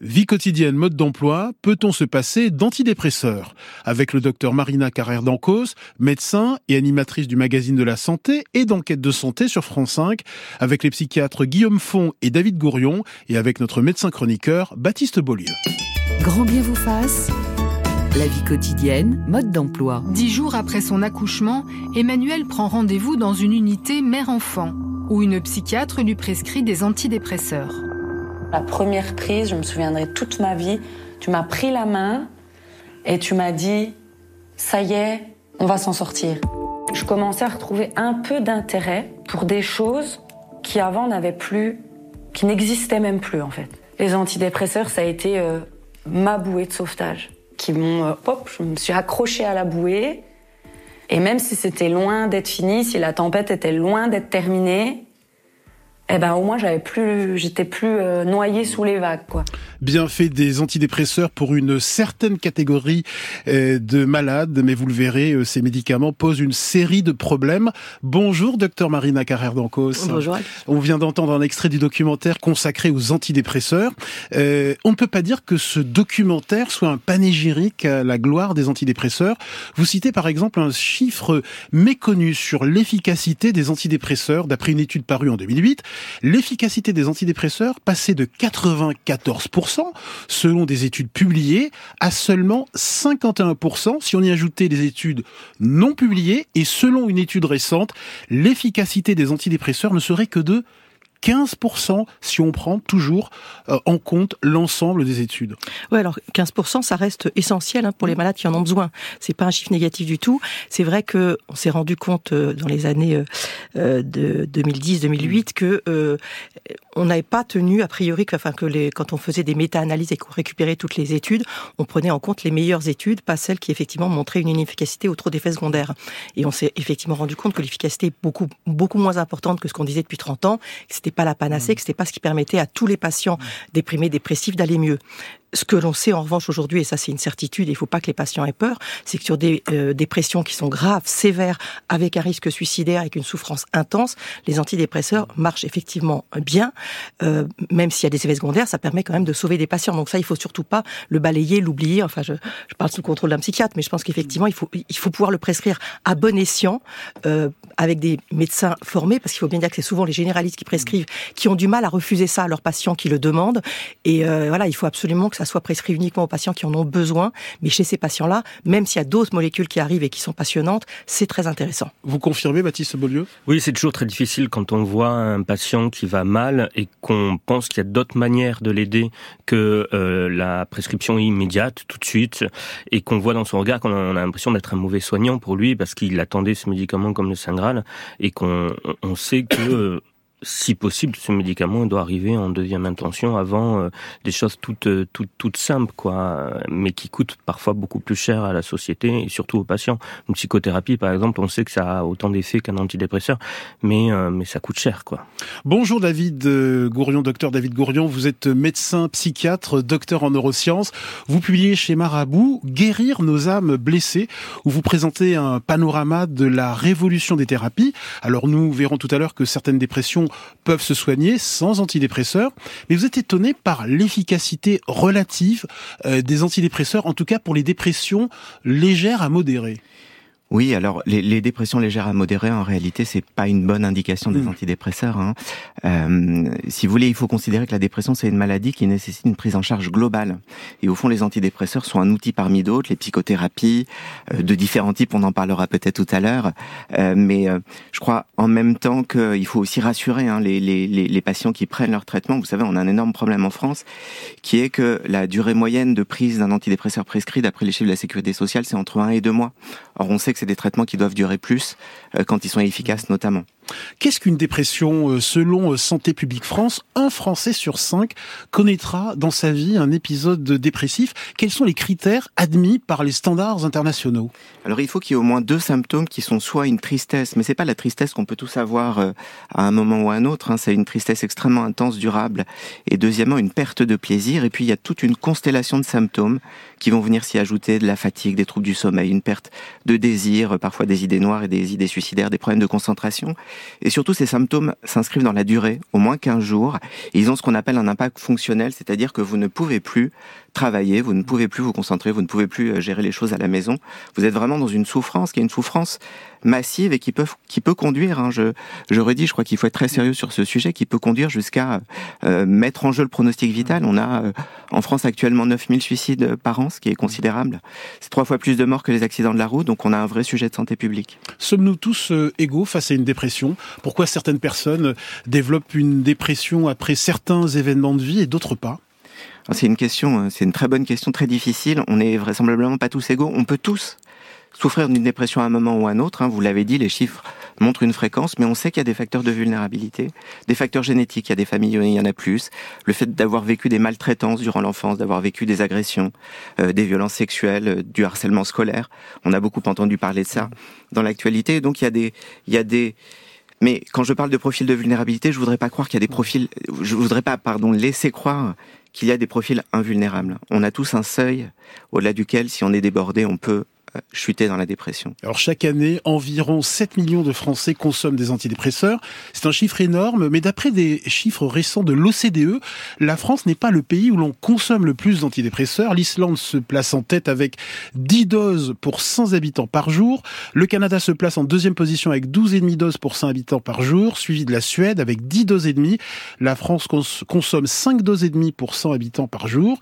Vie quotidienne, mode d'emploi, peut-on se passer d'antidépresseurs? Avec le docteur Marina Carrère d'Ancos, médecin et animatrice du magazine de la santé et d'enquête de santé sur France 5, avec les psychiatres Guillaume Font et David Gourion, et avec notre médecin chroniqueur Baptiste Beaulieu. Grand bien vous fasse. La vie quotidienne, mode d'emploi. Dix jours après son accouchement, Emmanuel prend rendez-vous dans une unité mère-enfant, où une psychiatre lui prescrit des antidépresseurs. La première prise, je me souviendrai toute ma vie, tu m'as pris la main et tu m'as dit, ça y est, on va s'en sortir. Je commençais à retrouver un peu d'intérêt pour des choses qui avant n'avaient plus, qui n'existaient même plus en fait. Les antidépresseurs, ça a été euh, ma bouée de sauvetage, qui m'ont, euh, hop, je me suis accrochée à la bouée. Et même si c'était loin d'être fini, si la tempête était loin d'être terminée, eh ben au moins j'avais plus, j'étais plus euh, noyé sous les vagues, quoi. Bienfait des antidépresseurs pour une certaine catégorie euh, de malades, mais vous le verrez, euh, ces médicaments posent une série de problèmes. Bonjour, docteur Marina Carrère d'Ancos. Bonjour. On vient d'entendre un extrait du documentaire consacré aux antidépresseurs. Euh, on ne peut pas dire que ce documentaire soit un panégyrique à la gloire des antidépresseurs. Vous citez par exemple un chiffre méconnu sur l'efficacité des antidépresseurs d'après une étude parue en 2008 l'efficacité des antidépresseurs passait de 94%, selon des études publiées, à seulement 51% si on y ajoutait des études non publiées, et selon une étude récente, l'efficacité des antidépresseurs ne serait que de 15% si on prend toujours euh, en compte l'ensemble des études. Oui, alors 15%, ça reste essentiel hein, pour les malades qui en ont besoin. C'est pas un chiffre négatif du tout. C'est vrai que on s'est rendu compte euh, dans les années euh, de 2010-2008 que on n'avait pas tenu a priori que, enfin que les, quand on faisait des méta-analyses et qu'on récupérait toutes les études, on prenait en compte les meilleures études, pas celles qui effectivement montraient une inefficacité ou trop d'effets secondaires. Et on s'est effectivement rendu compte que l'efficacité est beaucoup beaucoup moins importante que ce qu'on disait depuis 30 ans. C'était pas la panacée, que c'était pas ce qui permettait à tous les patients déprimés, dépressifs d'aller mieux. Ce que l'on sait en revanche aujourd'hui, et ça c'est une certitude, il faut pas que les patients aient peur, c'est que sur des euh, dépressions qui sont graves, sévères, avec un risque suicidaire, avec une souffrance intense, les antidépresseurs marchent effectivement bien, euh, même s'il y a des effets secondaires, ça permet quand même de sauver des patients. Donc ça, il faut surtout pas le balayer, l'oublier. Enfin, je, je, parle sous le contrôle d'un psychiatre, mais je pense qu'effectivement, il faut, il faut pouvoir le prescrire à bon escient, euh, avec des médecins formés, parce qu'il faut bien dire que c'est souvent les généralistes qui prescrivent, qui ont du mal à refuser ça à leurs patients qui le demandent. Et euh, voilà, il faut absolument que ça soit prescrit uniquement aux patients qui en ont besoin. Mais chez ces patients-là, même s'il y a d'autres molécules qui arrivent et qui sont passionnantes, c'est très intéressant. Vous confirmez, Baptiste Beaulieu? Oui, c'est toujours très difficile quand on voit un patient qui va mal et qu'on pense qu'il y a d'autres manières de l'aider que euh, la prescription immédiate, tout de suite, et qu'on voit dans son regard qu'on a, l'impression d'être un mauvais soignant pour lui parce qu'il attendait ce médicament comme le Saint Graal et qu'on on sait que euh, si possible, ce médicament doit arriver en deuxième intention avant euh, des choses toutes, euh, toutes, toutes simples, quoi, mais qui coûtent parfois beaucoup plus cher à la société et surtout aux patients. Une psychothérapie, par exemple, on sait que ça a autant d'effets qu'un antidépresseur, mais, euh, mais ça coûte cher, quoi. Bonjour David Gourion, docteur David Gourion. Vous êtes médecin, psychiatre, docteur en neurosciences. Vous publiez chez Marabout Guérir nos âmes blessées, où vous présentez un panorama de la révolution des thérapies. Alors nous verrons tout à l'heure que certaines dépressions peuvent se soigner sans antidépresseurs, mais vous êtes étonné par l'efficacité relative euh, des antidépresseurs, en tout cas pour les dépressions légères à modérées. Oui, alors les, les, dépressions légères à modérées, en réalité, c'est pas une bonne indication des mmh. antidépresseurs. Hein. Euh, si vous voulez, il faut considérer que la dépression, c'est une maladie qui nécessite une prise en charge globale. Et au fond, les antidépresseurs sont un outil parmi d'autres, les psychothérapies euh, de différents types, on en parlera peut-être tout à l'heure. Euh, mais euh, je crois en même temps qu'il faut aussi rassurer hein, les, les, les, patients qui prennent leur traitement. Vous savez, on a un énorme problème en France, qui est que la durée moyenne de prise d'un antidépresseur prescrit, d'après les chiffres de la sécurité sociale, c'est entre 1 et 2 mois. Or, on sait que c'est des traitements qui doivent durer plus euh, quand ils sont efficaces notamment. Qu'est-ce qu'une dépression euh, Selon euh, Santé publique France, un Français sur cinq connaîtra dans sa vie un épisode dépressif? Quels sont les critères admis par les standards internationaux? Alors il faut qu'il y ait au moins deux symptômes qui sont soit une tristesse, mais c'est pas la tristesse qu'on peut tous avoir à un moment ou à un autre. Hein. c'est une tristesse extrêmement intense, durable, et deuxièmement une perte de plaisir. Et puis il y a toute une constellation de symptômes qui vont venir s'y ajouter de la fatigue, des troubles du sommeil, une perte de désir, parfois des idées noires et des idées suicidaires, des problèmes de concentration. Et surtout, ces symptômes s'inscrivent dans la durée, au moins 15 jours, ils ont ce qu'on appelle un impact fonctionnel, c'est-à-dire que vous ne pouvez plus travailler, vous ne pouvez plus vous concentrer, vous ne pouvez plus euh, gérer les choses à la maison. Vous êtes vraiment dans une souffrance qui est une souffrance massive et qui peut qui peut conduire. Hein, je je redis, je crois qu'il faut être très sérieux sur ce sujet, qui peut conduire jusqu'à euh, mettre en jeu le pronostic vital. On a euh, en France actuellement 9000 suicides par an, ce qui est considérable. C'est trois fois plus de morts que les accidents de la route, donc on a un vrai sujet de santé publique. Sommes-nous tous égaux face à une dépression? Pourquoi certaines personnes développent une dépression après certains événements de vie et d'autres pas? C'est une question, euh, c'est une très bonne question, très difficile. On n'est vraisemblablement pas tous égaux. On peut tous souffrir d'une dépression à un moment ou à un autre. Hein. Vous l'avez dit, les chiffres montrent une fréquence, mais on sait qu'il y a des facteurs de vulnérabilité, des facteurs génétiques. Il y a des familles où il y en a plus. Le fait d'avoir vécu des maltraitances durant l'enfance, d'avoir vécu des agressions, euh, des violences sexuelles, euh, du harcèlement scolaire. On a beaucoup entendu parler de ça dans l'actualité. Donc il y a des, il y a des mais quand je parle de profil de vulnérabilité, je voudrais pas croire qu'il y a des profils, je voudrais pas, pardon, laisser croire qu'il y a des profils invulnérables. On a tous un seuil au-delà duquel, si on est débordé, on peut chuter dans la dépression. Alors chaque année, environ 7 millions de Français consomment des antidépresseurs. C'est un chiffre énorme, mais d'après des chiffres récents de l'OCDE, la France n'est pas le pays où l'on consomme le plus d'antidépresseurs. L'Islande se place en tête avec 10 doses pour 100 habitants par jour. Le Canada se place en deuxième position avec 12,5 doses pour 100 habitants par jour, suivi de la Suède avec 10 doses et demie. La France consomme 5 doses et demie pour 100 habitants par jour.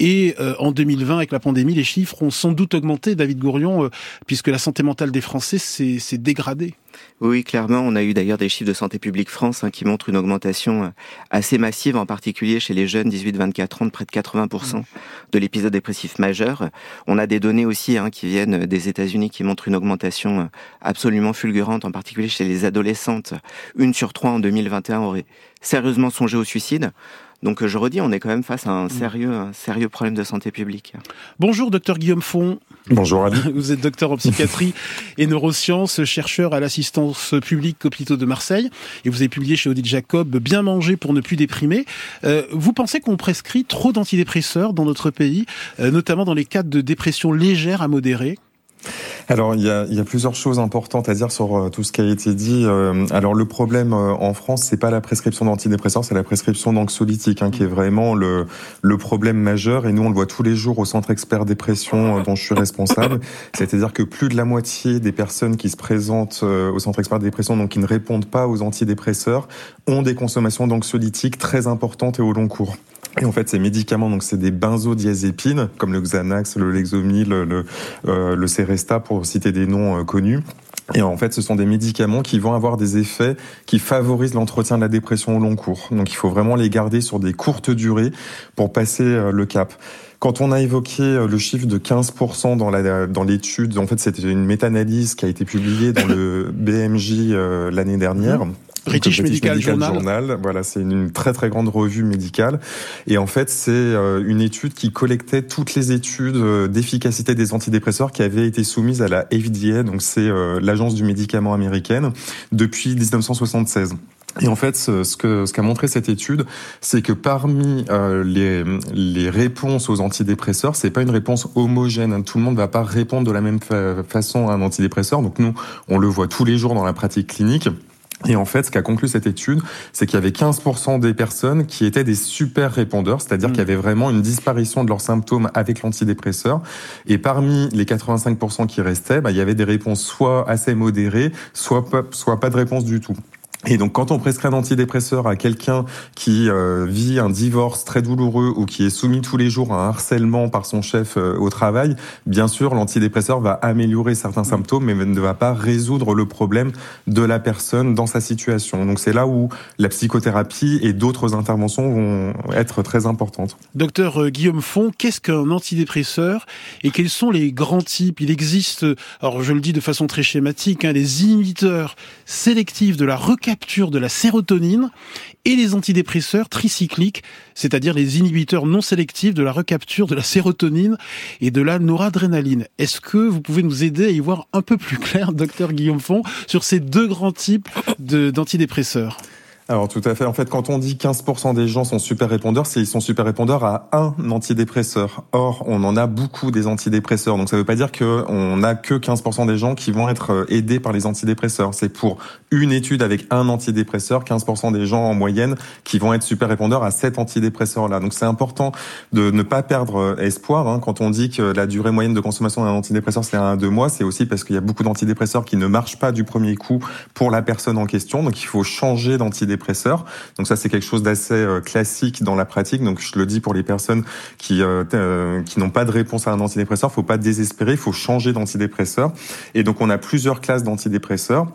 Et euh, en 2020, avec la pandémie, les chiffres ont sans doute augmenté, David Gourion, euh, puisque la santé mentale des Français s'est dégradée. Oui, clairement, on a eu d'ailleurs des chiffres de Santé publique France hein, qui montrent une augmentation euh, assez massive, en particulier chez les jeunes 18-24 ans, de près de 80% de l'épisode dépressif majeur. On a des données aussi hein, qui viennent des États-Unis qui montrent une augmentation absolument fulgurante, en particulier chez les adolescentes. Une sur trois en 2021 aurait sérieusement songé au suicide. Donc je redis, on est quand même face à un mm. sérieux, un sérieux problème de santé publique. Bonjour, docteur Guillaume Font. Bonjour Ali. Vous êtes docteur en psychiatrie et neurosciences, chercheur à l'assistance publique Hôpitaux de Marseille, et vous avez publié chez Odile Jacob Bien manger pour ne plus déprimer. Euh, vous pensez qu'on prescrit trop d'antidépresseurs dans notre pays, euh, notamment dans les cas de dépression légère à modérée? Alors, il y, a, il y a, plusieurs choses importantes à dire sur euh, tout ce qui a été dit. Euh, alors, le problème euh, en France, c'est pas la prescription d'antidépresseurs, c'est la prescription d'anxiolytiques, hein, qui est vraiment le, le problème majeur. Et nous, on le voit tous les jours au Centre Expert Dépression dont je suis responsable. C'est-à-dire que plus de la moitié des personnes qui se présentent au Centre Expert Dépression, donc qui ne répondent pas aux antidépresseurs, ont des consommations d'anxiolytiques très importantes et au long cours. Et en fait, ces médicaments, donc c'est des benzodiazépines, comme le Xanax, le Lexomil, le, euh, le Seresta, pour citer des noms euh, connus. Et en fait, ce sont des médicaments qui vont avoir des effets qui favorisent l'entretien de la dépression au long cours. Donc il faut vraiment les garder sur des courtes durées pour passer euh, le cap. Quand on a évoqué euh, le chiffre de 15% dans dans l'étude, en fait, c'était une méta-analyse qui a été publiée dans le BMJ l'année dernière. Mmh. British, Medical, Journal. Voilà, c'est une très très grande revue médicale. Et en fait, c'est euh, une étude qui collectait toutes les études euh, d'efficacité des antidépresseurs qui avaient été soumises à la FDA, donc c'est euh, l'agence du médicament américaine, depuis 1976. Et en fait, ce que ce qu'a montré cette étude, c'est que parmi les, les réponses aux antidépresseurs, c'est pas une réponse homogène. Tout le monde va pas répondre de la même façon à un antidépresseur. Donc nous, on le voit tous les jours dans la pratique clinique. Et en fait, ce qu'a conclu cette étude, c'est qu'il y avait 15% des personnes qui étaient des super répondeurs, c'est-à-dire mmh. qu'il y avait vraiment une disparition de leurs symptômes avec l'antidépresseur. Et parmi les 85% qui restaient, bah, il y avait des réponses soit assez modérées, soit soit pas de réponse du tout. Et donc, quand on prescrit un antidépresseur à quelqu'un qui euh, vit un divorce très douloureux ou qui est soumis tous les jours à un harcèlement par son chef euh, au travail, bien sûr, l'antidépresseur va améliorer certains symptômes, mais ne va pas résoudre le problème de la personne dans sa situation. Donc, c'est là où la psychothérapie et d'autres interventions vont être très importantes. Docteur euh, Guillaume Font, qu'est-ce qu'un antidépresseur et quels sont les grands types? Il existe, alors je le dis de façon très schématique, hein, les inhibiteurs sélectifs de la requête de la sérotonine et les antidépresseurs tricycliques, c'est-à-dire les inhibiteurs non sélectifs de la recapture de la sérotonine et de la noradrénaline. Est-ce que vous pouvez nous aider à y voir un peu plus clair, docteur Guillaume Font, sur ces deux grands types d'antidépresseurs? Alors tout à fait. En fait, quand on dit 15% des gens sont super répondeurs, c'est ils sont super répondeurs à un antidépresseur. Or, on en a beaucoup des antidépresseurs. Donc ça ne veut pas dire qu'on n'a que 15% des gens qui vont être euh, aidés par les antidépresseurs. C'est pour une étude avec un antidépresseur, 15% des gens en moyenne qui vont être super répondeurs à cet antidépresseur-là. Donc c'est important de ne pas perdre euh, espoir. Hein. Quand on dit que la durée moyenne de consommation d'un antidépresseur c'est un à deux mois, c'est aussi parce qu'il y a beaucoup d'antidépresseurs qui ne marchent pas du premier coup pour la personne en question. Donc il faut changer d'antidépresseur donc ça, c'est quelque chose d'assez euh, classique dans la pratique. Donc je le dis pour les personnes qui euh, euh, qui n'ont pas de réponse à un antidépresseur, faut pas désespérer, il faut changer d'antidépresseur. Et donc on a plusieurs classes d'antidépresseurs.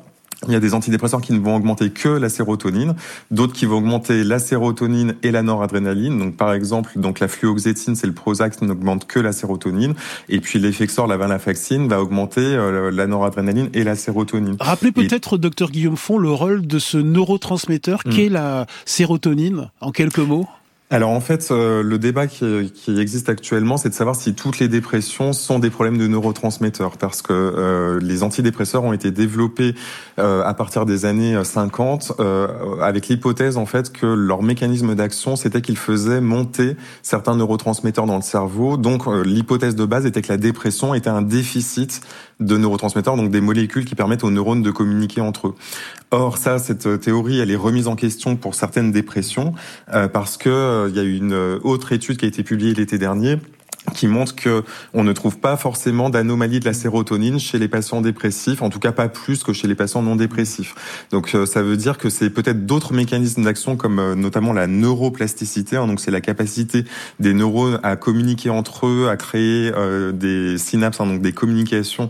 Il y a des antidépresseurs qui ne vont augmenter que la sérotonine, d'autres qui vont augmenter la sérotonine et la noradrénaline. Donc par exemple, donc la fluoxétine, c'est le Prozac qui n'augmente que la sérotonine, et puis l'effexor, la venlafaxine, va augmenter euh, la noradrénaline et la sérotonine. Rappelez peut-être, docteur Guillaume Font, le rôle de ce neurotransmetteur hmm. qu'est la sérotonine, en quelques mots? Alors en fait, euh, le débat qui, existe actuellement, c'est de savoir si toutes les dépressions sont des problèmes de neurotransmetteurs, parce que euh, les antidépresseurs ont été développés euh, à partir des années 50 avec l'hypothèse en fait que leur mécanisme d'action, c'était qu'ils faisaient monter certains neurotransmetteurs dans le cerveau. Donc l'hypothèse de base était que la dépression était un déficit de neurotransmetteurs, donc des molécules qui permettent aux neurones de communiquer entre eux. Or, ça, cette théorie, elle est remise en question pour certaines dépressions, euh, parce que euh, y a une autre étude qui a été publiée l'été dernier qui montre que on ne trouve pas forcément d'anomalie de la sérotonine chez les patients dépressifs, en tout cas pas plus que chez les patients non dépressifs. Donc euh, ça veut dire que c'est peut-être d'autres mécanismes d'action comme euh, notamment la neuroplasticité, hein, donc c'est la capacité des neurones à communiquer entre eux, à créer euh, des synapses, hein, donc des communications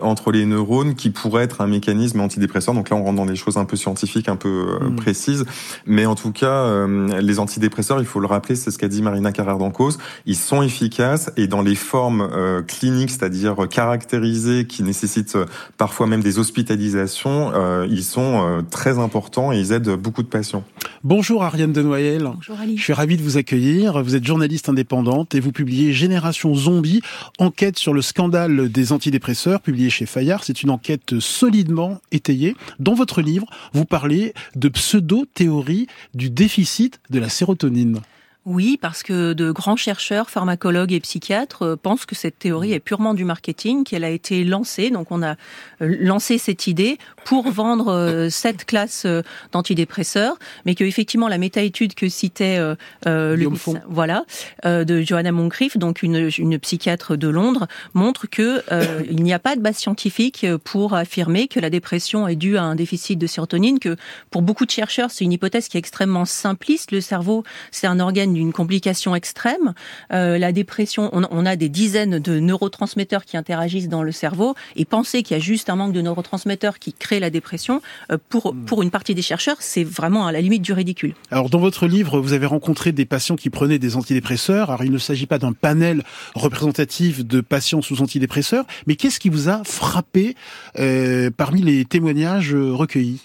entre les neurones, qui pourrait être un mécanisme antidépresseur. Donc là on rentre dans des choses un peu scientifiques, un peu mm. précises, mais en tout cas les antidépresseurs, il faut le rappeler, c'est ce qu'a dit Marina Carrère d'Encause, ils sont efficaces et dans les formes euh, cliniques, c'est-à-dire caractérisées, qui nécessitent euh, parfois même des hospitalisations, euh, ils sont très importants et ils aident beaucoup de patients. Bonjour Ariane Denoyel. Bonjour Ali. Je suis ravi de vous accueillir. Vous êtes journaliste indépendante et vous publiez Génération Zombie, enquête sur le scandale des antidépresseurs, publié chez Fayard. C'est une enquête solidement étayée. Dans votre livre, vous parlez de pseudo-théorie du déficit de la sérotonine. Oui, parce que de grands chercheurs, pharmacologues et psychiatres euh, pensent que cette théorie est purement du marketing, qu'elle a été lancée. Donc on a euh, lancé cette idée pour vendre euh, cette classe d'antidépresseurs, mais que effectivement la méta-étude que citait le voilà de Johanna Moncrief, donc une, une, psychiatre de Londres, montre que il n'y a pas de base scientifique pour affirmer que la dépression est due à un déficit de sérotonine. Que pour beaucoup de chercheurs, c'est une hypothèse qui est extrêmement simpliste. Le cerveau, c'est un organe d'une complication extrême. Euh, la dépression, on, a des dizaines de neurotransmetteurs qui interagissent dans le cerveau et penser qu'il y a juste un manque de neurotransmetteurs qui crée la dépression, euh, pour, hmm. pour une partie des chercheurs, c'est vraiment à la limite du ridicule. Alors dans votre livre, vous avez rencontré des patients qui prenaient des antidépresseurs. Alors il ne s'agit pas d'un panel représentatif de patients sous antidépresseurs, mais qu'est-ce qui vous a frappé euh, parmi les témoignages recueillis?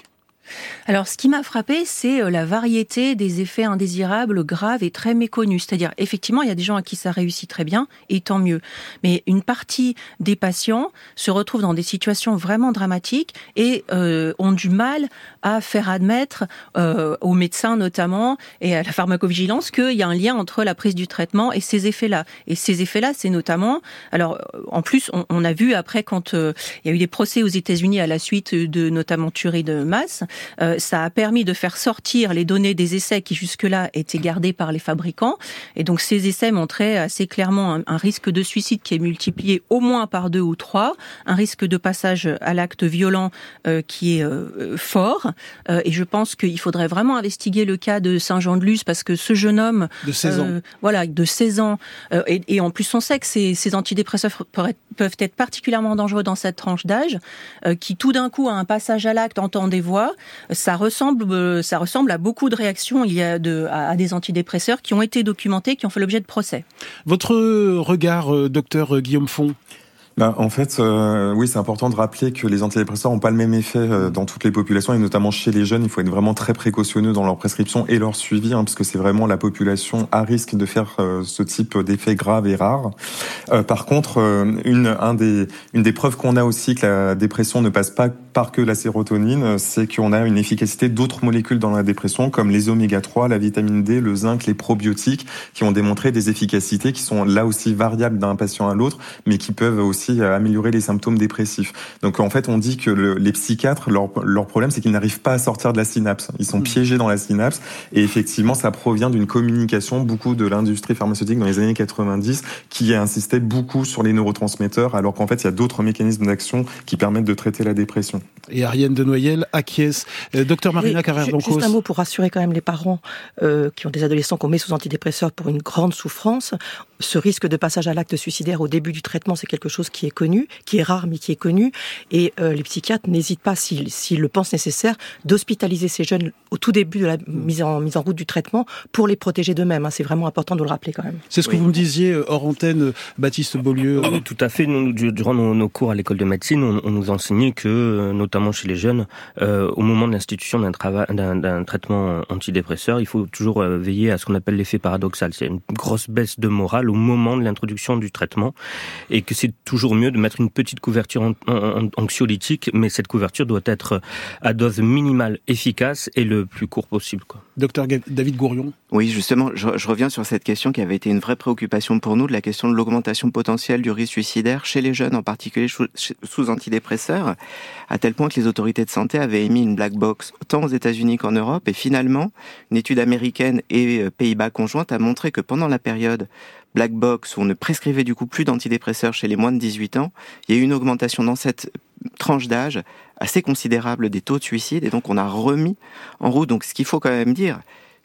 Alors, ce qui m'a frappé, c'est euh, la variété des effets indésirables graves et très méconnus. C'est-à-dire, effectivement, il y a des gens à qui ça réussit très bien, et tant mieux. Mais une partie des patients se retrouvent dans des situations vraiment dramatiques et euh, ont du mal à faire admettre euh, aux médecins notamment et à la pharmacovigilance qu'il y a un lien entre la prise du traitement et ces effets-là. Et ces effets-là, c'est notamment, alors en plus, on, on a vu après quand il y a eu des procès aux États-Unis à la suite de notamment tueries de masse, euh, ça a permis de faire sortir les données des essais qui jusque-là étaient gardées par les fabricants. Et donc ces essais montraient assez clairement un, risque de suicide qui est multiplié au moins par deux ou trois, un risque de passage à l'acte violent euh, qui est euh, fort. et je pense qu'il faudrait vraiment investiguer le cas de Saint-Jean-de-Luz parce que ce jeune homme de 16 ans, voilà, de 16 ans, et, et, en plus on sait que ces, ces antidépresseurs peuvent être particulièrement dangereux dans cette tranche d'âge, qui tout d'un coup a un passage à l'acte entend des voix, ça ressemble, ça ressemble à beaucoup de réactions il y a de, à des antidépresseurs qui ont été documentés, qui ont fait l'objet de procès. Votre regard, euh, docteur Guillaume Font bah, en fait, euh, oui, c'est important de rappeler que les antidépresseurs n'ont pas le même effet euh, dans toutes les populations et notamment chez les jeunes. Il faut être vraiment très précautionneux dans leur prescription et leur suivi, hein, parce que c'est vraiment la population à risque de faire euh, ce type d'effets graves et rares. par contre, une, un des, une des preuves qu'on a aussi que la dépression ne passe pas par que la sérotonine, c'est qu'on a une efficacité d'autres molécules dans la dépression, comme les oméga 3, la vitamine D, le zinc, les probiotiques, qui ont démontré des efficacités qui sont là aussi variables d'un patient à l'autre, mais qui peuvent aussi améliorer les symptômes dépressifs. Donc en fait, on dit que le, les psychiatres, leur, leur problème, c'est qu'ils n'arrivent pas à sortir de la synapse. Ils sont mmh. piégés dans la synapse, et effectivement, ça provient d'une communication beaucoup de l'industrie pharmaceutique dans les années 90 qui a insisté beaucoup sur les neurotransmetteurs, alors qu'en fait, il y a d'autres mécanismes d'action qui permettent de traiter la dépression. Et Ariane de Noyel acquiesce. Euh, docteur Marina Carrère Juste un mot pour rassurer quand même les parents euh, qui ont des adolescents qu'on met sous antidépresseurs pour une grande souffrance. Ce risque de passage à l'acte suicidaire au début du traitement, c'est quelque chose qui est connu, qui est rare mais qui est connu. Et euh, les psychiatres n'hésitent pas, s'ils le pensent nécessaire, d'hospitaliser ces jeunes au tout début de la mise en, mise en route du traitement pour les protéger d'eux-mêmes. Hein. C'est vraiment important de le rappeler quand même. C'est ce que vous me disiez hors antenne, Baptiste Beaulieu. Tout à fait. Nous, durant nos, cours à l'école de médecine, on, on, nous enseignait que, euh, notamment chez les jeunes, euh, au moment de l'institution d'un, travail, d'un, traitement antidépresseur, il faut toujours veiller à ce qu'on appelle l'effet paradoxal. C'est une grosse baisse de morale au moment de l'introduction du traitement et que c'est toujours mieux de mettre une petite couverture anxiolytique, mais cette couverture doit être à dose minimale efficace et le plus court possible. Quoi. Docteur David Gourion Oui, justement, je, je, reviens sur cette question qui avait été une vraie préoccupation pour nous, de la question de l'augmentation potentielle du risque suicidaire chez les jeunes, en particulier sous antidépresseurs, à tel point que les autorités de santé avaient émis une black box tant aux États-Unis qu'en Europe. Et finalement, une étude américaine et euh, Pays-Bas conjointe a montré que pendant la période black box où on ne prescrivait du coup plus d'antidépresseurs chez les moins de 18 ans, il y a eu une augmentation dans cette tranche d'âge assez considérable des taux de suicide et donc on a remis en route. Donc ce qu'il faut quand même dire,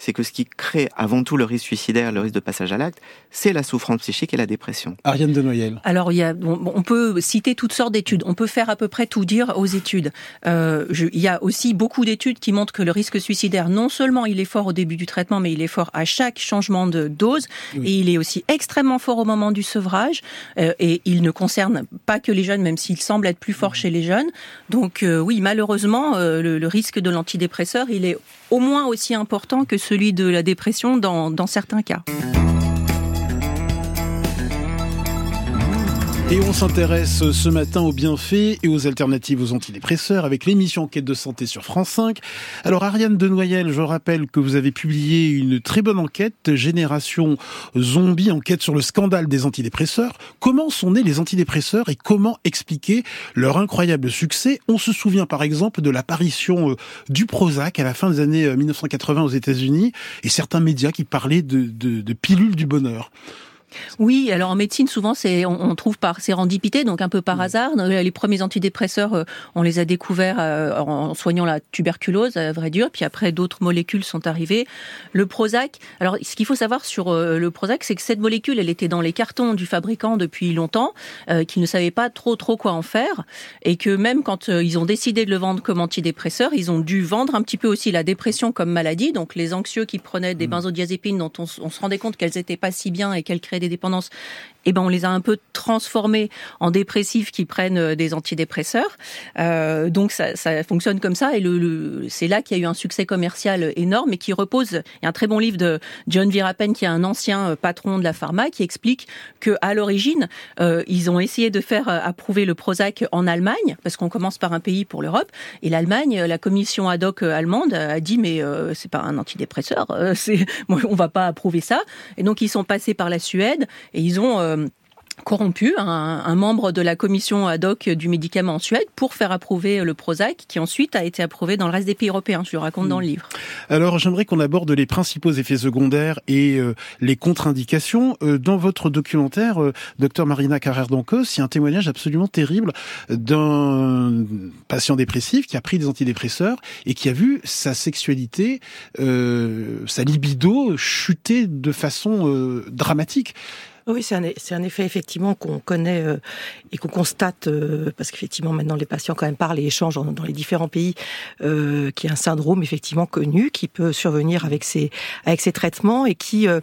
c'est que ce qui crée avant tout le risque suicidaire, le risque de passage à l'acte, c'est la souffrance psychique et la dépression. Ariane de Noyel. Alors, il y a, on, peut citer toutes sortes d'études. On peut faire à peu près tout dire aux études. Euh, je, il y a aussi beaucoup d'études qui montrent que le risque suicidaire, non seulement il est fort au début du traitement, mais il est fort à chaque changement de dose, et il est aussi extrêmement fort au moment du sevrage. Euh, et il ne concerne pas que les jeunes, même s'il semble être plus fort chez les jeunes. Donc, euh, oui, malheureusement, euh, le, le risque de l'antidépresseur, il est au moins aussi important que celui de la dépression dans certains cas. Et on s'intéresse ce matin aux bienfaits et aux alternatives aux antidépresseurs avec l'émission Enquête de santé sur France 5. Alors Ariane Denoyel, je rappelle que vous avez publié une très bonne enquête, Génération Zombie, enquête sur le scandale des antidépresseurs. Comment sont nés les antidépresseurs et comment expliquer leur incroyable succès? On se souvient par exemple de l'apparition euh, du Prozac à la fin des années 1980 euh, aux États-Unis et certains médias qui parlaient de, de, de pilules du bonheur. Oui, alors en médecine, souvent, c'est on, trouve par sérendipité, donc un peu par hasard. Les premiers antidépresseurs, euh, on les a découverts euh, en soignant la tuberculose, à vrai dire. Puis après, d'autres molécules sont arrivées. Le Prozac. Alors, ce qu'il faut savoir sur euh, le Prozac, c'est que cette molécule, elle était dans les cartons du fabricant depuis longtemps, qu'il ne savait pas trop trop quoi en faire, et que même quand ils ont décidé de le vendre comme antidépresseur, ils ont dû vendre un petit peu aussi la dépression comme maladie. Donc, les anxieux qui prenaient des mmh. benzodiazépines dont on, on se rendait compte qu'elles n'étaient pas si bien et qu'elles créaient des dépendances eh ben on les a un peu transformés en dépressifs qui prennent euh, des antidépresseurs. Euh, donc ça, ça, fonctionne comme ça et le, c'est là qu'il y a eu un succès commercial énorme et qui repose. Il y a un très bon livre de John Virapen qui est un ancien euh, patron de la pharma qui explique que à l'origine euh, ils ont essayé de faire euh, approuver le Prozac en Allemagne parce qu'on commence par un pays pour l'Europe et l'Allemagne, la commission ad hoc allemande a dit mais euh, c'est pas un antidépresseur, c'est on va pas approuver ça et donc ils sont passés par la Suède et ils ont corrompu un, un, membre de la commission ad hoc du médicament en Suède pour faire approuver le Prozac, qui ensuite a été approuvé dans le reste des pays européens. Je le raconte dans le livre. Alors, j'aimerais qu'on aborde les principaux effets secondaires et euh, les contre-indications. Euh, dans votre documentaire, euh, docteur Marina Carrère-Dancos, il y a un témoignage absolument terrible d'un patient dépressif qui a pris des antidépresseurs et qui a vu sa sexualité, sa libido chuter de façon dramatique. Oui, c'est un, un, effet effectivement qu'on connaît euh, et qu'on constate, euh, parce qu'effectivement maintenant les patients quand même parlent et échangent dans les différents pays, euh, qui est un syndrome effectivement connu, qui peut survenir avec ces, avec traitements et qui euh,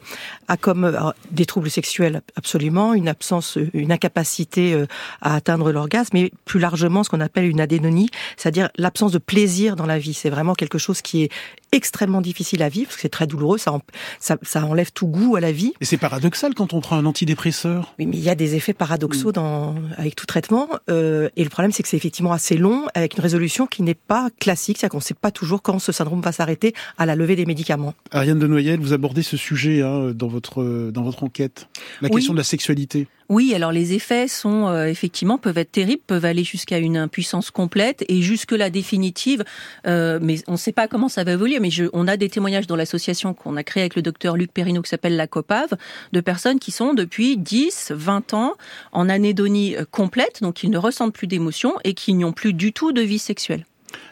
a comme euh, des troubles sexuels absolument, une absence, une incapacité à atteindre l'orgasme, mais plus largement ce qu'on appelle une adénonie, c'est-à-dire l'absence de plaisir dans la vie. C'est vraiment quelque chose qui est extrêmement difficile à vivre, parce que c'est très douloureux, ça, ça, ça, enlève tout goût à la vie. Et c'est paradoxal quand on prend un antidépresseur. Oui, mais il y a des effets paradoxaux mm. dans, avec tout traitement. Euh, et le problème, c'est que c'est effectivement assez long, avec une résolution qui n'est pas classique, c'est-à-dire qu'on ne sait pas toujours quand ce syndrome va s'arrêter à la levée des médicaments. Ariane de Noyel, vous abordez ce sujet hein, dans, votre, dans votre enquête, la question de la sexualité. Oui, alors les effets sont euh, effectivement peuvent être terribles, peuvent aller jusqu'à une impuissance complète et jusque la définitive. Euh, mais on ne sait pas comment ça va évoluer. Mais on a des témoignages dans l'association qu'on a créée avec le docteur Luc Perrineau qui s'appelle la COPAV, de personnes qui sont depuis 10, 20 ans en anédonie euh, complète, donc ils ne ressentent plus d'émotions et qui n'ont plus du tout de vie sexuelle.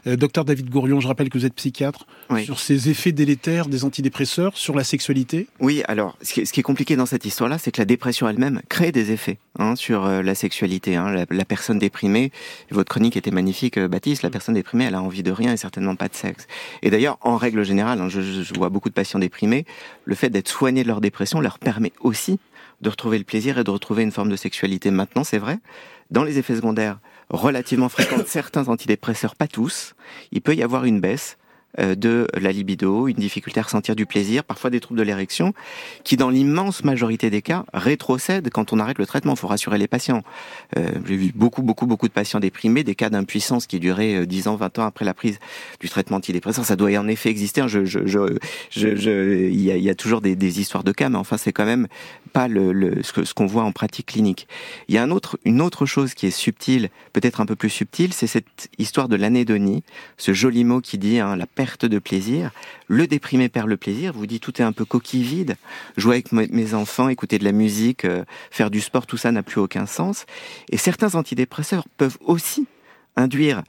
Euh, docteur David Gourion, je rappelle que vous êtes psychiatre. Sur ces effets délétères des antidépresseurs sur la sexualité Oui, alors, ce qui, est, compliqué dans cette histoire-là, c'est que la dépression elle-même crée des effets hein, sur euh, la sexualité. Hein. La, personne déprimée, votre chronique était magnifique, euh, Baptiste, la personne déprimée, elle a envie de rien et certainement pas de sexe. Et d'ailleurs, en règle générale, hein, je, je vois beaucoup de patients déprimés, le fait d'être soigné de leur dépression leur permet aussi de retrouver le plaisir et de retrouver une forme de sexualité. Maintenant, c'est vrai, dans les effets secondaires relativement fréquents de certains antidépresseurs, pas tous, il peut y avoir une baisse de la libido, une difficulté à ressentir du plaisir, parfois des troubles de l'érection, qui dans l'immense majorité des cas rétrocèdent quand on arrête le traitement. Il faut rassurer les patients. Euh, J'ai vu beaucoup, beaucoup, beaucoup de patients déprimés, des cas d'impuissance qui duraient 10 euh, ans, 20 ans après la prise du traitement antidépresseur. Ça doit en effet exister. Hein. Il, y a, toujours des, histoires de cas, mais enfin c'est quand même pas ce qu'on voit en pratique clinique. Il y a une autre chose qui est subtile, peut-être un peu plus subtile, c'est cette histoire de l'anédonie, ce joli mot qui dit hein, la perte de plaisir. Le déprimé perd le plaisir. Vous dit tout est un peu coquille vide. Jouer avec mes enfants, écouter de la musique, euh, faire du sport, tout ça n'a plus aucun sens. Et certains antidépresseurs peuvent aussi induire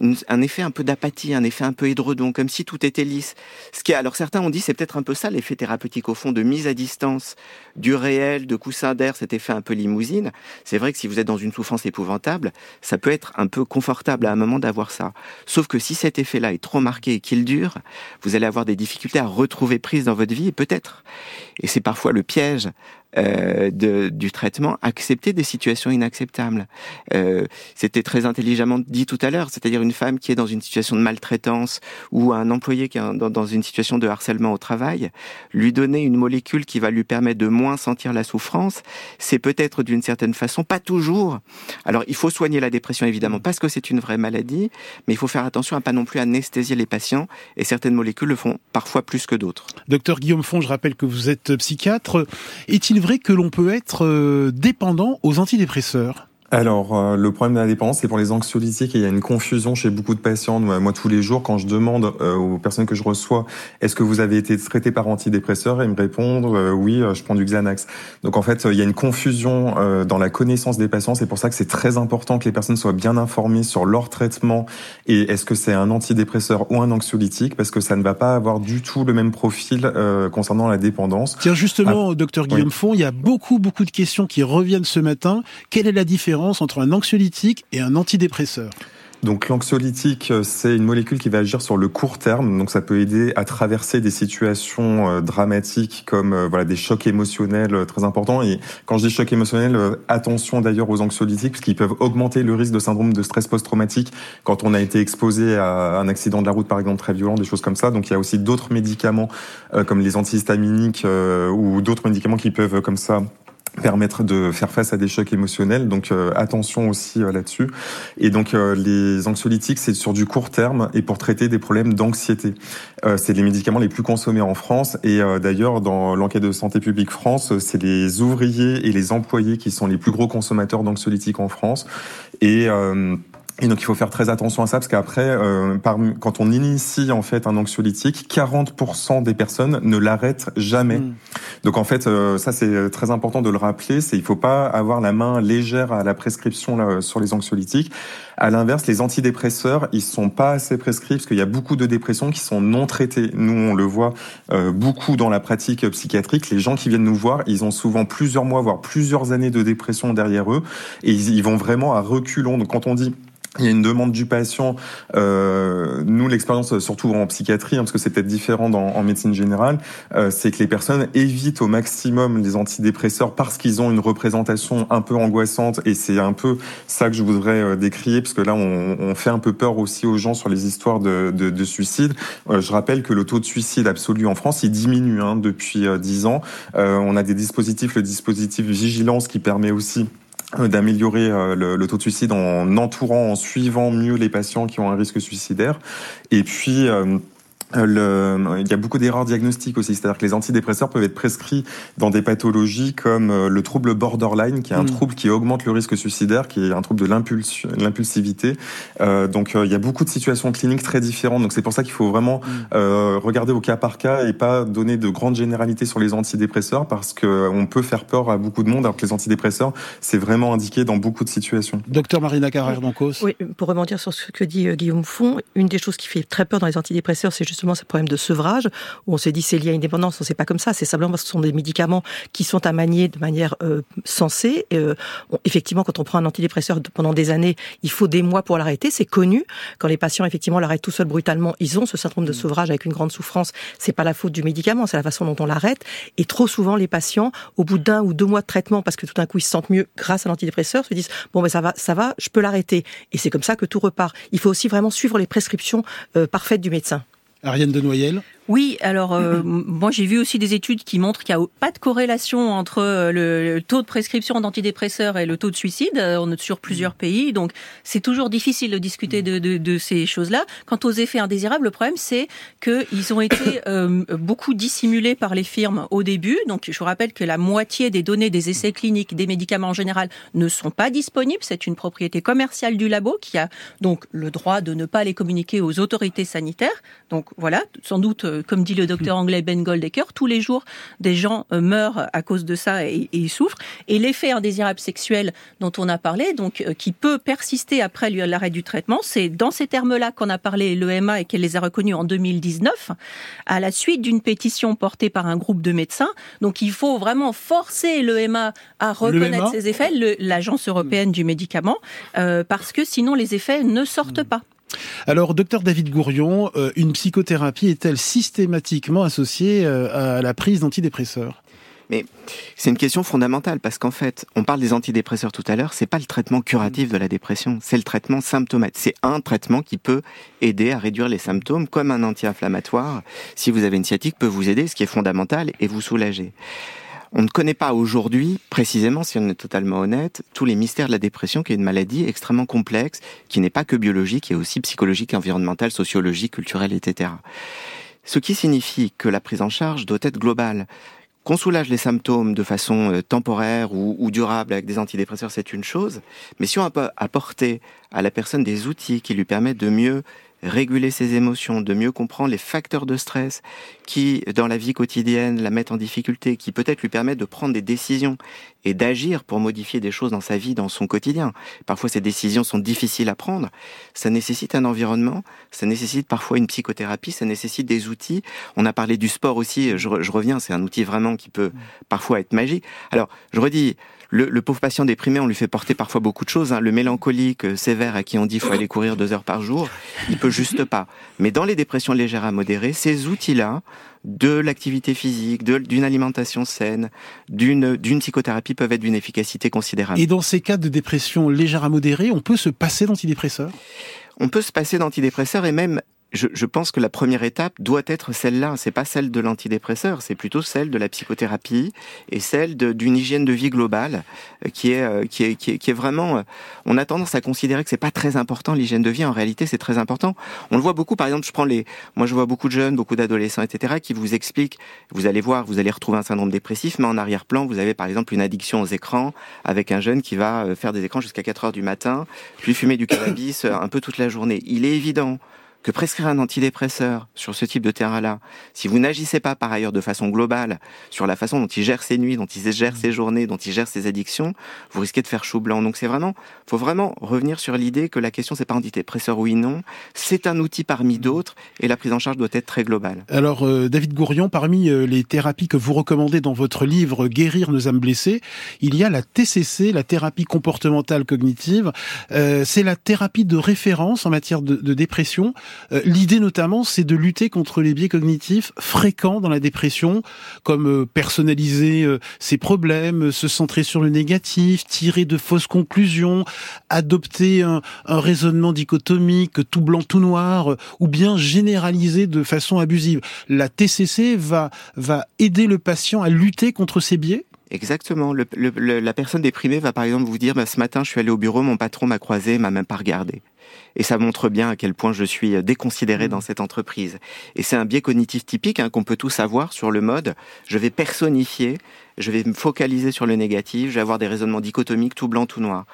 un effet un peu d'apathie, un effet un peu édredon, comme si tout était lisse. Ce qui, alors certains ont dit, c'est peut-être un peu ça l'effet thérapeutique au fond, de mise à distance du réel, de coussin d'air, cet effet un peu limousine. C'est vrai que si vous êtes dans une souffrance épouvantable, ça peut être un peu confortable à un moment d'avoir ça. Sauf que si cet effet-là est trop marqué et qu'il dure, vous allez avoir des difficultés à retrouver prise dans votre vie, peut-être. Et c'est parfois le piège euh, de, du traitement, accepter des situations inacceptables. Euh, C'était très intelligemment dit tout à l'heure, c'est-à-dire une femme qui est dans une situation de maltraitance ou un employé qui est dans, une situation de harcèlement au travail, lui donner une molécule qui va lui permettre de moins sentir la souffrance, c'est peut-être d'une certaine façon, pas toujours. Alors il faut soigner la dépression évidemment parce que c'est une vraie maladie, mais il faut faire attention à pas non plus anesthésier les patients et certaines molécules le font parfois plus que d'autres. Docteur Guillaume Font, je rappelle que vous êtes psychiatre. Est-il vrai que l'on peut être euh, dépendant aux antidépresseurs alors, euh, le problème de la dépendance, c'est pour les anxiolytiques et il y a une confusion chez beaucoup de patients. Moi, tous les jours, quand je demande euh, aux personnes que je reçois, est-ce que vous avez été traité par antidépresseur, ils me répondent euh, oui, je prends du Xanax. Donc en fait, il y a une confusion dans la connaissance des patients. C'est pour ça que c'est très important que les personnes soient bien informées sur leur traitement et est-ce que c'est un antidépresseur ou un anxiolytique, parce que ça ne va pas avoir du tout le même profil concernant la dépendance. Tiens, justement, ah, docteur Guillaume Font, il y a beaucoup, beaucoup de questions qui reviennent ce matin. Quelle est la différence entre un anxiolytique et un antidépresseur donc l'anxiolytique, euh, c'est une molécule qui va agir sur le court terme, donc ça peut aider à traverser des situations euh, dramatiques comme euh, voilà des chocs émotionnels très importants. Et quand je dis choc émotionnel, attention d'ailleurs aux anxiolytiques parce qu'ils peuvent augmenter le risque de syndrome de stress post-traumatique quand on a été exposé à un accident de la route par exemple très violent, des choses comme ça. Donc il y a aussi d'autres médicaments comme les antihistaminiques ou d'autres médicaments qui peuvent comme ça permettre de faire face à des chocs émotionnels. Donc euh, attention aussi euh, là-dessus. Et donc euh, les anxiolytiques, c'est sur du court terme et pour traiter des problèmes d'anxiété. c'est les médicaments les plus consommés en France. Et d'ailleurs, dans l'enquête de Santé publique France, c'est les ouvriers et les employés qui sont les plus gros consommateurs d'anxiolytiques en France. Et et donc il faut faire très attention à ça parce qu'après, euh, quand on initie en fait un anxiolytique, 40% des personnes ne l'arrêtent jamais. Hmm. Donc en fait, euh, ça c'est très important de le rappeler. C'est il faut pas avoir la main légère à la prescription là, sur les anxiolytiques. À l'inverse, les antidépresseurs, ils sont pas assez prescrits parce qu'il y a beaucoup de dépressions qui sont non traitées. Nous, on le voit euh, beaucoup dans la pratique psychiatrique. Les gens qui viennent nous voir, ils ont souvent plusieurs mois, voire plusieurs années de dépression derrière eux, et ils, ils vont vraiment à reculons. Donc quand on dit il y a une demande du patient. Euh, nous, l'expérience, surtout en psychiatrie, hein, parce que c'est peut-être différent dans, en médecine générale, euh, c'est que les personnes évitent au maximum les antidépresseurs parce qu'ils ont une représentation un peu angoissante. Et c'est un peu ça que je voudrais euh, décrier, parce que là, on, on, fait un peu peur aussi aux gens sur les histoires de, de, de suicide. Euh, je rappelle que le taux de suicide absolu en France, il diminue hein, depuis euh, dix ans. on a des dispositifs, le dispositif Vigilance qui permet aussi euh, d'améliorer euh, le, taux de suicide en entourant, en suivant mieux les patients qui ont un risque suicidaire. Et puis, euh, euh, le, il y a beaucoup d'erreurs diagnostiques aussi, c'est-à-dire que les antidépresseurs peuvent être prescrits dans des pathologies comme euh, le trouble borderline, qui est un mm. trouble qui augmente le risque suicidaire, qui est un trouble de l'impulsivité. Euh, donc euh, il y a beaucoup de situations cliniques très différentes. Donc c'est pour ça qu'il faut vraiment mm. euh, regarder au cas par cas et pas donner de grandes généralités sur les antidépresseurs parce que on peut faire peur à beaucoup de monde, alors que les antidépresseurs c'est vraiment indiqué dans beaucoup de situations. Docteur Marina Carrère d'Ancos. Oui, pour rebondir sur ce que dit Guillaume Font, une des choses qui fait très peur dans les antidépresseurs, c'est justement ce problème de sevrage, où on se dit c'est lié à une dépendance, on sait pas comme ça, c'est simplement parce que ce sont des médicaments qui sont à manier de manière euh, sensée. Euh, on, effectivement, quand on prend un antidépresseur pendant des années, il faut des mois pour l'arrêter, c'est connu. Quand les patients effectivement l'arrêtent tout seul brutalement, ils ont ce syndrome de sevrage avec une grande souffrance. C'est pas la faute du médicament, c'est la façon dont on l'arrête. Et trop souvent, les patients, au bout d'un ou deux mois de traitement, parce que tout d'un coup ils se sentent mieux grâce à l'antidépresseur, se disent bon ben ça va, ça va, je peux l'arrêter. Et c'est comme ça que tout repart. Il faut aussi vraiment suivre les prescriptions euh, parfaites du médecin. Ariane de Noyel oui, alors euh, moi j'ai vu aussi des études qui montrent qu'il n'y a pas de corrélation entre euh, le, taux de prescription d'antidépresseurs et le taux de suicide euh, sur plusieurs pays. Donc c'est toujours difficile de discuter de, de, de ces choses-là. Quant aux effets indésirables, le problème c'est qu'ils ont été euh, beaucoup dissimulés par les firmes au début. Donc je vous rappelle que la moitié des données des essais cliniques des médicaments en général ne sont pas disponibles. C'est une propriété commerciale du labo qui a donc le droit de ne pas les communiquer aux autorités sanitaires. Donc voilà, sans doute comme dit le docteur anglais Ben Goldecker, tous les jours, des gens euh, meurent à cause de ça et, et ils souffrent. Et l'effet indésirable sexuel dont on a parlé, donc euh, qui peut persister après l'arrêt du traitement, c'est dans ces termes-là qu'on a parlé l'EMA et qu'elle les a reconnus en 2019, à la suite d'une pétition portée par un groupe de médecins. Donc il faut vraiment forcer l'EMA à reconnaître ces effets, l'Agence européenne du médicament, euh, parce que sinon les effets ne sortent pas. Alors, docteur David Gourion, euh, une psychothérapie est-elle systématiquement associée euh, à la prise d'antidépresseurs? Mais c'est une question fondamentale parce qu'en fait, on parle des antidépresseurs tout à l'heure, c'est pas le traitement curatif de la dépression, c'est le traitement symptomatique. C'est un traitement qui peut aider à réduire les symptômes, comme un anti-inflammatoire, si vous avez une sciatique, peut vous aider, ce qui est fondamental, et vous soulager. On ne connaît pas aujourd'hui, précisément, si on est totalement honnête, tous les mystères de la dépression, qui est une maladie extrêmement complexe, qui n'est pas que biologique, qui est aussi psychologique, environnementale, sociologique, culturelle, etc. Ce qui signifie que la prise en charge doit être globale. Qu'on soulage les symptômes de façon euh, temporaire ou, ou durable avec des antidépresseurs, c'est une chose. Mais si on peut apporter à la personne des outils qui lui permettent de mieux réguler ses émotions, de mieux comprendre les facteurs de stress qui, dans la vie quotidienne, la mettent en difficulté, qui peut-être lui permettent de prendre des décisions et d'agir pour modifier des choses dans sa vie, dans son quotidien. Parfois, ces décisions sont difficiles à prendre. Ça nécessite un environnement, ça nécessite parfois une psychothérapie, ça nécessite des outils. On a parlé du sport aussi, je, je reviens, c'est un outil vraiment qui peut parfois être magique. Alors, je redis, le, le, pauvre patient déprimé, on lui fait porter parfois beaucoup de choses. Hein. Le mélancolique euh, sévère à qui on dit qu'il faut aller courir deux heures par jour, il peut juste pas. Mais dans les dépressions légères à modérées, ces outils-là, de l'activité physique, d'une alimentation saine, d'une psychothérapie peuvent être d'une efficacité considérable. Et dans ces cas de dépression légère à modérée, on peut se passer d'antidépresseurs? On peut se passer d'antidépresseurs et même je, je, pense que la première étape doit être celle-là. C'est pas celle de l'antidépresseur, c'est plutôt celle de la psychothérapie et celle d'une hygiène de vie globale euh, qui est, euh, qui est, qui est, qui est vraiment. Euh, on a tendance à considérer que c'est pas très important l'hygiène de vie. En réalité, c'est très important. On le voit beaucoup. Par exemple, je prends les. Moi, je vois beaucoup de jeunes, beaucoup d'adolescents, etc., qui vous expliquent. Vous allez voir, vous allez retrouver un syndrome dépressif, mais en arrière-plan, vous avez par exemple une addiction aux écrans avec un jeune qui va faire des écrans jusqu'à 4 heures du matin, puis fumer du cannabis un peu toute la journée. Il est évident que prescrire un antidépresseur sur ce type de terrain-là, si vous n'agissez pas par ailleurs de façon globale sur la façon dont il gère ses nuits, dont il gère ses journées, dont il gère ses addictions, vous risquez de faire chou blanc. Donc c'est vraiment, faut vraiment revenir sur l'idée que la question c'est pas antidépresseur oui non, c'est un outil parmi d'autres et la prise en charge doit être très globale. Alors euh, David Gourion, parmi euh, les thérapies que vous recommandez dans votre livre Guérir nos âmes blessées, il y a la TCC, la thérapie comportementale cognitive. Euh, c'est la thérapie de référence en matière de, de dépression. Euh, l'idée notamment, c'est de lutter contre les biais cognitifs fréquents dans la dépression, comme euh, personnaliser euh, ses problèmes, se centrer sur le négatif, tirer de fausses conclusions, adopter un, raisonnement dichotomique, tout blanc, tout noir, ou bien généraliser de façon abusive. La TCC va, va aider le patient à lutter contre ces biais Exactement. Le, le, la personne déprimée va par exemple vous dire bah, ce matin je suis allé au bureau, mon patron m'a croisé, m'a même pas regardé. Et ça montre bien à quel point je suis déconsidéré dans cette entreprise. Et c'est un biais cognitif typique hein, qu'on peut tous avoir sur le mode. Je vais personnifier, je vais me focaliser sur le négatif, je vais avoir des raisonnements dichotomiques, tout blanc, tout noir.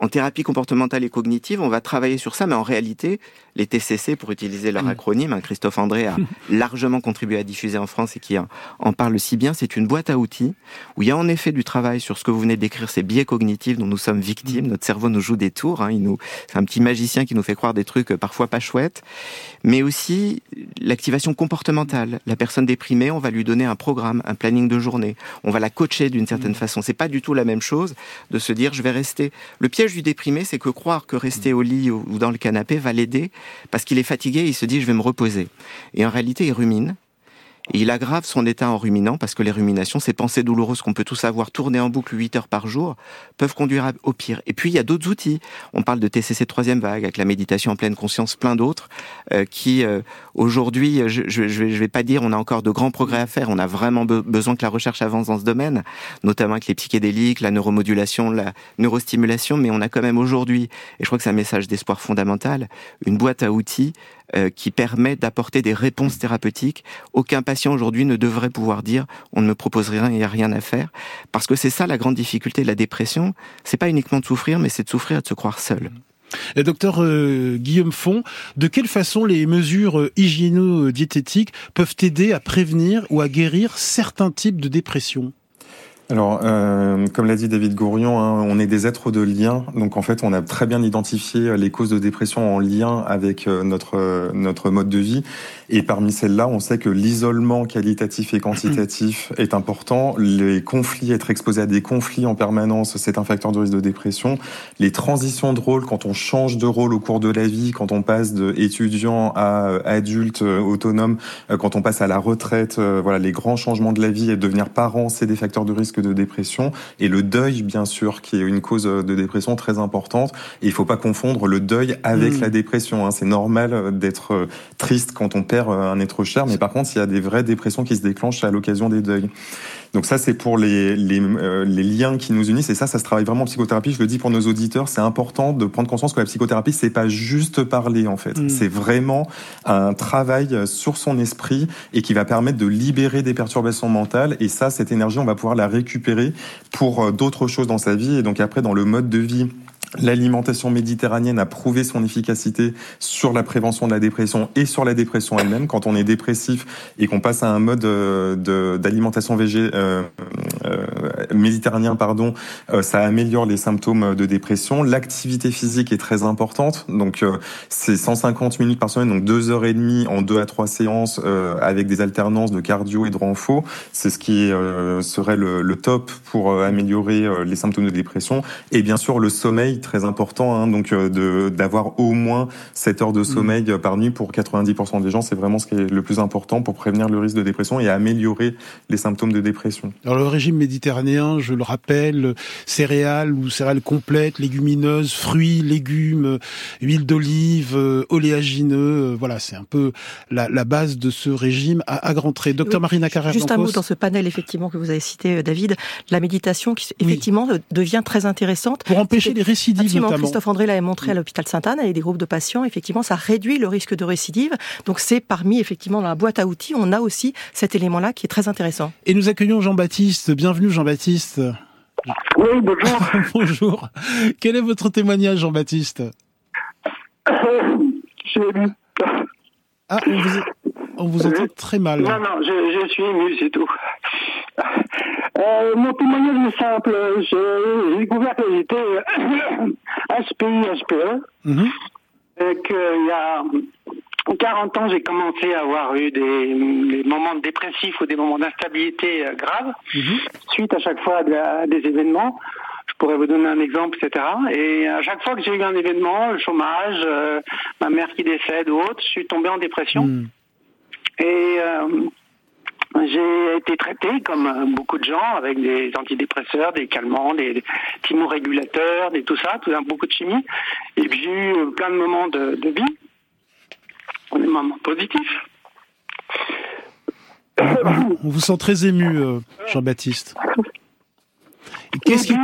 En thérapie comportementale et cognitive, on va travailler sur ça, mais en réalité, les TCC, pour utiliser leur acronyme, hein, Christophe André a largement contribué à diffuser en France et qui en parle si bien, c'est une boîte à outils où il y a en effet du travail sur ce que vous venez d'écrire, ces biais cognitifs dont nous sommes victimes. Notre cerveau nous joue des tours, hein, il nous, c'est un petit magicien qui nous fait croire des trucs parfois pas chouettes, mais aussi l'activation comportementale. La personne déprimée, on va lui donner un programme, un planning de journée. On va la coacher d'une certaine façon. C'est pas du tout la même chose de se dire je vais rester. Le piège du déprimé, c'est que croire que rester au lit ou dans le canapé va l'aider parce qu'il est fatigué, il se dit je vais me reposer. Et en réalité, il rumine. Il aggrave son état en ruminant parce que les ruminations, ces pensées douloureuses qu'on peut tous avoir tourner en boucle 8 heures par jour, peuvent conduire au pire. Et puis il y a d'autres outils. On parle de TCC troisième vague avec la méditation en pleine conscience, plein d'autres euh, qui euh, aujourd'hui, je, je, je, vais pas dire on a encore de grands progrès à faire. On a vraiment be besoin que la recherche avance dans ce domaine, notamment avec les psychédéliques, la neuromodulation, la neurostimulation. Mais on a quand même aujourd'hui, et je crois que c'est un message d'espoir fondamental, une boîte à outils euh, qui permet d'apporter des réponses thérapeutiques. Aucun patient aujourd'hui ne devrait pouvoir dire on ne me propose rien, il n'y a rien à faire, parce que c'est ça la grande difficulté de la dépression. C'est pas uniquement de souffrir, mais c'est de souffrir et de se croire seul. Et docteur euh, Guillaume Font, de quelle façon les mesures euh, hygiéno-diététiques peuvent aider à prévenir ou à guérir certains types de dépression? Alors, euh, comme l'a dit David Gourion, hein, on est des êtres de lien. Donc, en fait, on a très bien identifié les causes de dépression en lien avec euh, notre notre mode de vie. Et parmi celles-là, on sait que l'isolement qualitatif et quantitatif est important. Les conflits, être exposé à des conflits en permanence, c'est un facteur de risque de dépression. Les transitions de rôle, quand on change de rôle au cours de la vie, quand on passe de étudiant à euh, adulte autonome, quand on passe à la retraite, voilà, les grands changements de la vie et devenir parent, c'est des facteurs de risque de dépression et le deuil bien sûr qui est une cause de dépression très importante et il faut pas confondre le deuil avec mmh. la dépression hein. c'est normal d'être triste quand on perd un être cher mais par contre il y a des vraies dépressions qui se déclenchent à l'occasion des deuils donc ça, c'est pour les, les, euh, les, liens qui nous unissent. Et ça, ça se travaille vraiment en psychothérapie. Je le dis pour nos auditeurs, c'est important de prendre conscience que la psychothérapie, c'est pas juste parler, en fait. Mmh. C'est vraiment un travail sur son esprit et qui va permettre de libérer des perturbations mentales. Et ça, cette énergie, on va pouvoir la récupérer pour d'autres choses dans sa vie. Et donc après, dans le mode de vie L'alimentation méditerranéenne a prouvé son efficacité sur la prévention de la dépression et sur la dépression elle-même. Quand on est dépressif et qu'on passe à un mode euh, d'alimentation végé euh, euh, méditerranéen, pardon, euh, ça améliore les symptômes de dépression. L'activité physique est très importante, donc euh, c'est 150 minutes par semaine, donc deux heures et demie en deux à trois séances avec des alternances de cardio et de renfo. C'est ce qui serait le, le, top pour améliorer les symptômes de dépression. Et bien sûr le sommeil très important, hein, donc euh, d'avoir au moins 7 heures de mm. sommeil par nuit pour 90% des gens, c'est vraiment ce qui est le plus important pour prévenir le risque de dépression et améliorer les symptômes de dépression. Alors le régime méditerranéen, je le rappelle, céréales ou céréales complètes, légumineuses, fruits, légumes, huile d'olive, euh, oléagineux, euh, voilà, c'est un peu la, la, base de ce régime à, à grands traits. Docteur Marina Carrère. Juste un mot dans ce panel effectivement que vous avez cité, David, la méditation qui effectivement oui. devient très intéressante pour empêcher les récidives Absolument. Notamment. Christophe André l'avait montré à l'hôpital Sainte-Anne avec des groupes de patients. Effectivement, ça réduit le risque de récidive. Donc c'est parmi effectivement dans la boîte à outils, on a aussi cet élément-là qui est très intéressant. Et nous accueillons Jean-Baptiste. Bienvenue Jean-Baptiste. Oui, bonjour. bonjour. Quel est votre témoignage, Jean-Baptiste? J'ai lu Ah, on vous, on vous entend très mal. Non, non, je, je suis ému, c'est tout. Euh, mon témoignage est simple. J'ai découvert que j'étais HPI, HPE. Mhm. Et qu'il y a 40 ans, j'ai commencé à avoir eu des, des moments dépressifs ou des moments d'instabilité euh, graves, Mhm. suite à chaque fois à, des événements. Je pourrais vous donner un exemple, etc. Et à chaque fois que j'ai eu un événement, le chômage, euh, ma mère qui décède ou autre, je suis tombé en dépression. Mhm. Et euh, j'ai été traité comme euh, beaucoup de gens avec des antidépresseurs, des calmants, des, des thymorégulateurs, des tout ça, tout un, beaucoup de chimie. Et puis j'ai eu plein de moments de, de vie, des moments positifs. On vous sent très ému, euh, Jean-Baptiste. Qu'est-ce qui,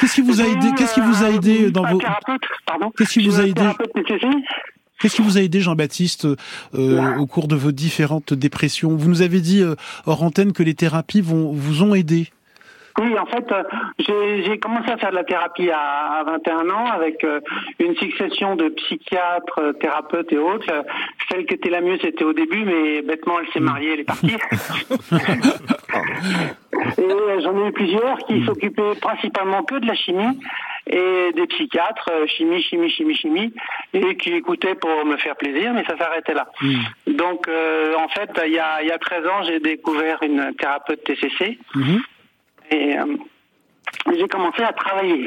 qu'est-ce vous a aidé Qu'est-ce qui vous a euh, aidé dans vos. Qu'est-ce qui vous a aidé. Qu'est-ce qui vous a aidé, Jean-Baptiste, euh, au cours de vos différentes dépressions? Vous nous avez dit euh, hors antenne que les thérapies vont, vous ont aidé. Oui, en fait, euh, j'ai commencé à faire de la thérapie à, à 21 ans avec euh, une succession de psychiatres, euh, thérapeutes et autres. Celle qui était la mieux, c'était au début, mais bêtement, elle s'est mariée, elle est partie. et j'en ai eu plusieurs qui s'occupaient principalement que de la chimie et des psychiatres, chimie, chimie, chimie, chimie, et qui écoutaient pour me faire plaisir, mais ça s'arrêtait là. Donc, euh, en fait, il y a, il y a 13 ans, j'ai découvert une thérapeute TCC. Et euh, j'ai commencé à travailler.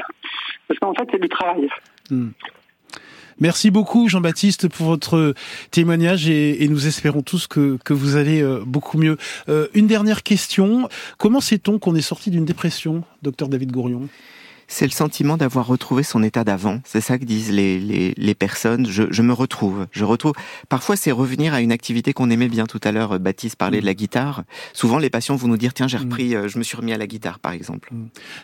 Parce qu'en fait, c'est du travail. Merci beaucoup, Jean-Baptiste, pour votre témoignage et, nous espérons tous que, que vous allez euh, beaucoup mieux. Euh, une dernière question. Comment sait-on qu'on est sorti d'une dépression, docteur David Gourion? C'est le sentiment d'avoir retrouvé son état d'avant. C'est ça que disent les, les, les personnes. Je, je me retrouve. Je retrouve. Parfois, c'est revenir à une activité qu'on aimait bien tout à l'heure. Baptiste parlait de la guitare. Souvent, les patients vont nous dire tiens, j'ai repris, euh, je me suis remis à la guitare, par exemple.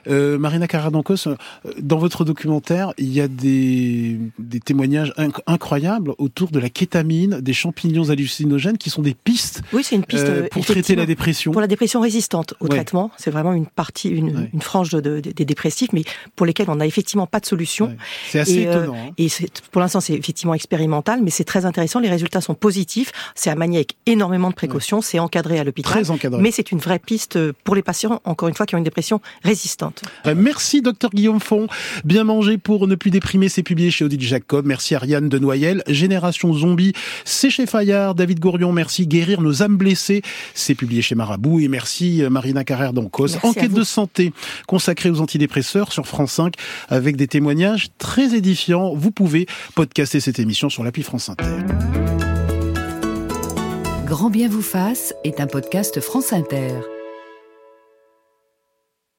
Euh, Marina Caradancos, euh, dans votre documentaire, il y a des, des témoignages inc- incroyables autour de la kétamine, des champignons hallucinogènes qui sont des pistes Oui, c'est une piste euh, euh, pour traiter la dépression. Pour la dépression résistante au Ouais. traitement, c'est vraiment une partie, une, Ouais. une frange de, de- des dépressifs, mais pour lesquels on n'a effectivement pas de solution. Ouais. C'est assez Et, euh, étonnant. hein. Et pour l'instant, c'est effectivement expérimental, mais c'est très intéressant. Les résultats sont positifs. C'est à manier avec énormément de précautions. C'est encadré à l'hôpital. Très encadré. Mais c'est une vraie piste pour les patients, encore une fois, qui ont une dépression résistante. Euh, Merci docteur Guillaume Font. Bien manger pour ne plus déprimer, c'est publié chez Odile Jacob. Merci Ariane de Noyel. Génération Zombie, c'est chez Fayard. David Gourion, merci. Guérir nos âmes blessées, c'est publié chez Marabout. Et merci euh, Marina Carrère d'Ancos. Enquête de santé consacrée aux antidépresseurs sur France 5 avec des témoignages très édifiants. Vous pouvez podcaster cette émission sur l'appli France Inter. Grand bien vous fasse est un podcast France Inter.